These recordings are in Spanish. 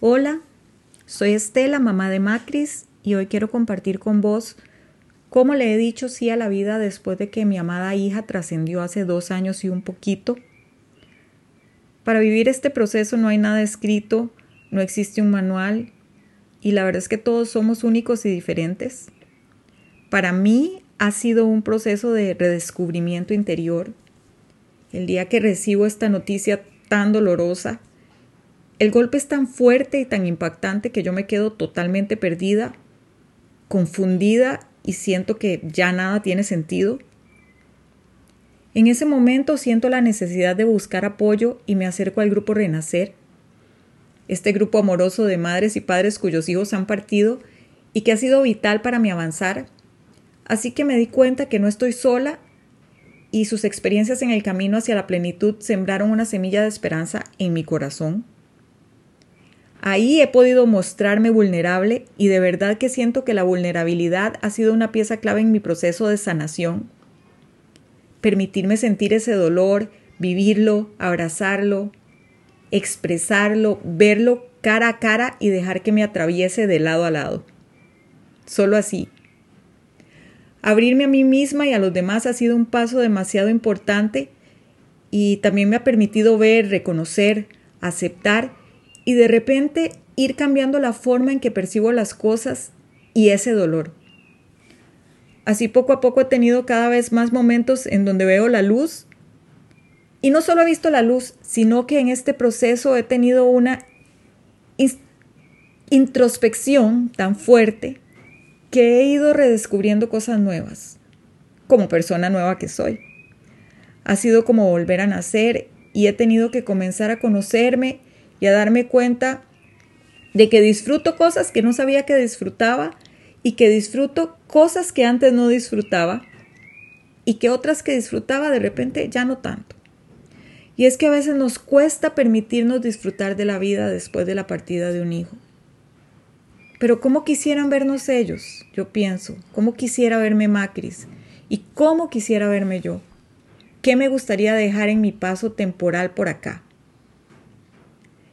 Hola, soy Estela, mamá de Macris, y hoy quiero compartir con vos cómo le he dicho sí a la vida después de que mi amada hija trascendió hace dos años y un poquito. Para vivir este proceso no hay nada escrito, no existe un manual, y la verdad es que todos somos únicos y diferentes. Para mí ha sido un proceso de redescubrimiento interior. El día que recibo esta noticia tan dolorosa, el golpe es tan fuerte y tan impactante que yo me quedo totalmente perdida, confundida y siento que ya nada tiene sentido. En ese momento siento la necesidad de buscar apoyo y me acerco al grupo Renacer, este grupo amoroso de madres y padres cuyos hijos han partido y que ha sido vital para mi avanzar. Así que me di cuenta que no estoy sola y sus experiencias en el camino hacia la plenitud sembraron una semilla de esperanza en mi corazón. Ahí he podido mostrarme vulnerable y de verdad que siento que la vulnerabilidad ha sido una pieza clave en mi proceso de sanación. Permitirme sentir ese dolor, vivirlo, abrazarlo, expresarlo, verlo cara a cara y dejar que me atraviese de lado a lado. Solo así. Abrirme a mí misma y a los demás ha sido un paso demasiado importante y también me ha permitido ver, reconocer, aceptar y de repente ir cambiando la forma en que percibo las cosas y ese dolor. Así poco a poco he tenido cada vez más momentos en donde veo la luz y no solo he visto la luz, sino que en este proceso he tenido una introspección tan fuerte que he ido redescubriendo cosas nuevas, como persona nueva que soy. Ha sido como volver a nacer y he tenido que comenzar a conocerme y a darme cuenta de que disfruto cosas que no sabía que disfrutaba y que disfruto cosas que antes no disfrutaba y que otras que disfrutaba de repente ya no tanto. Y es que a veces nos cuesta permitirnos disfrutar de la vida después de la partida de un hijo. Pero ¿cómo quisieran vernos ellos? Yo pienso, ¿cómo quisiera verme Macris? ¿Y cómo quisiera verme yo? ¿Qué me gustaría dejar en mi paso temporal por acá?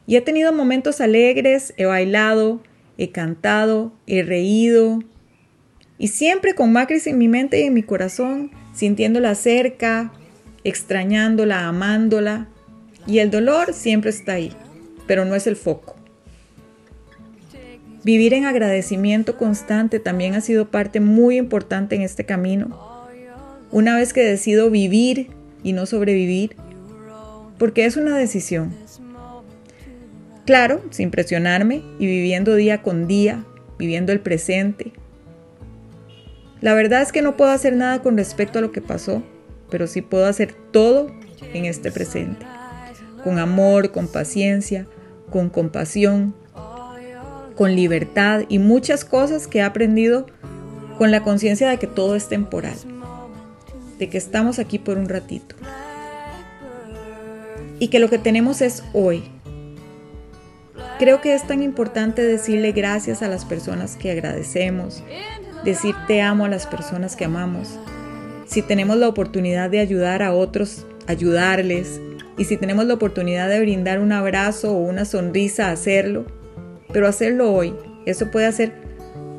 Y he tenido momentos alegres, he bailado, he cantado, he reído. Y siempre con Macris en mi mente y en mi corazón, sintiéndola cerca, extrañándola, amándola. Y el dolor siempre está ahí, pero no es el foco. Vivir en agradecimiento constante también ha sido parte muy importante en este camino. Una vez que decido vivir y no sobrevivir, porque es una decisión Claro, sin presionarme y viviendo día con día, viviendo el presente. La verdad es que no puedo hacer nada con respecto a lo que pasó, pero sí puedo hacer todo en este presente. Con amor, con paciencia, con compasión, con libertad y muchas cosas que he aprendido con la conciencia de que todo es temporal, de que estamos aquí por un ratito y que lo que tenemos es hoy Creo que es tan importante decirle gracias a las personas que agradecemos, decir te amo a las personas que amamos. Si tenemos la oportunidad de ayudar a otros, ayudarles. Y si tenemos la oportunidad de brindar un abrazo o una sonrisa, hacerlo. Pero hacerlo hoy, eso puede hacer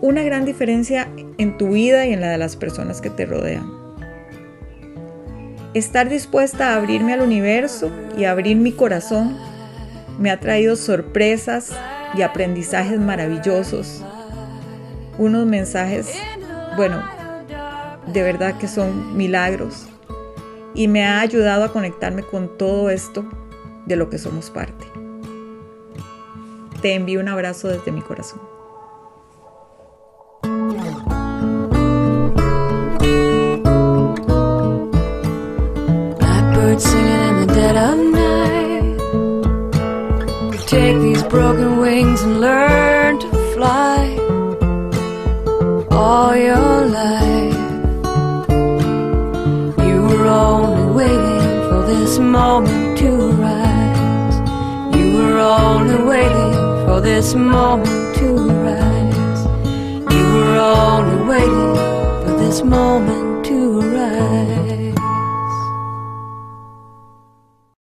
una gran diferencia en tu vida y en la de las personas que te rodean. Estar dispuesta a abrirme al universo y abrir mi corazón me ha traído sorpresas y aprendizajes maravillosos. Unos mensajes, bueno, de verdad que son milagros. Y me ha ayudado a conectarme con todo esto de lo que somos parte. Te envío un abrazo desde mi corazón. Take these broken wings and learn to fly all your life. You were only waiting for this moment to rise. You were only waiting for this moment to rise. You were only waiting for this moment to rise.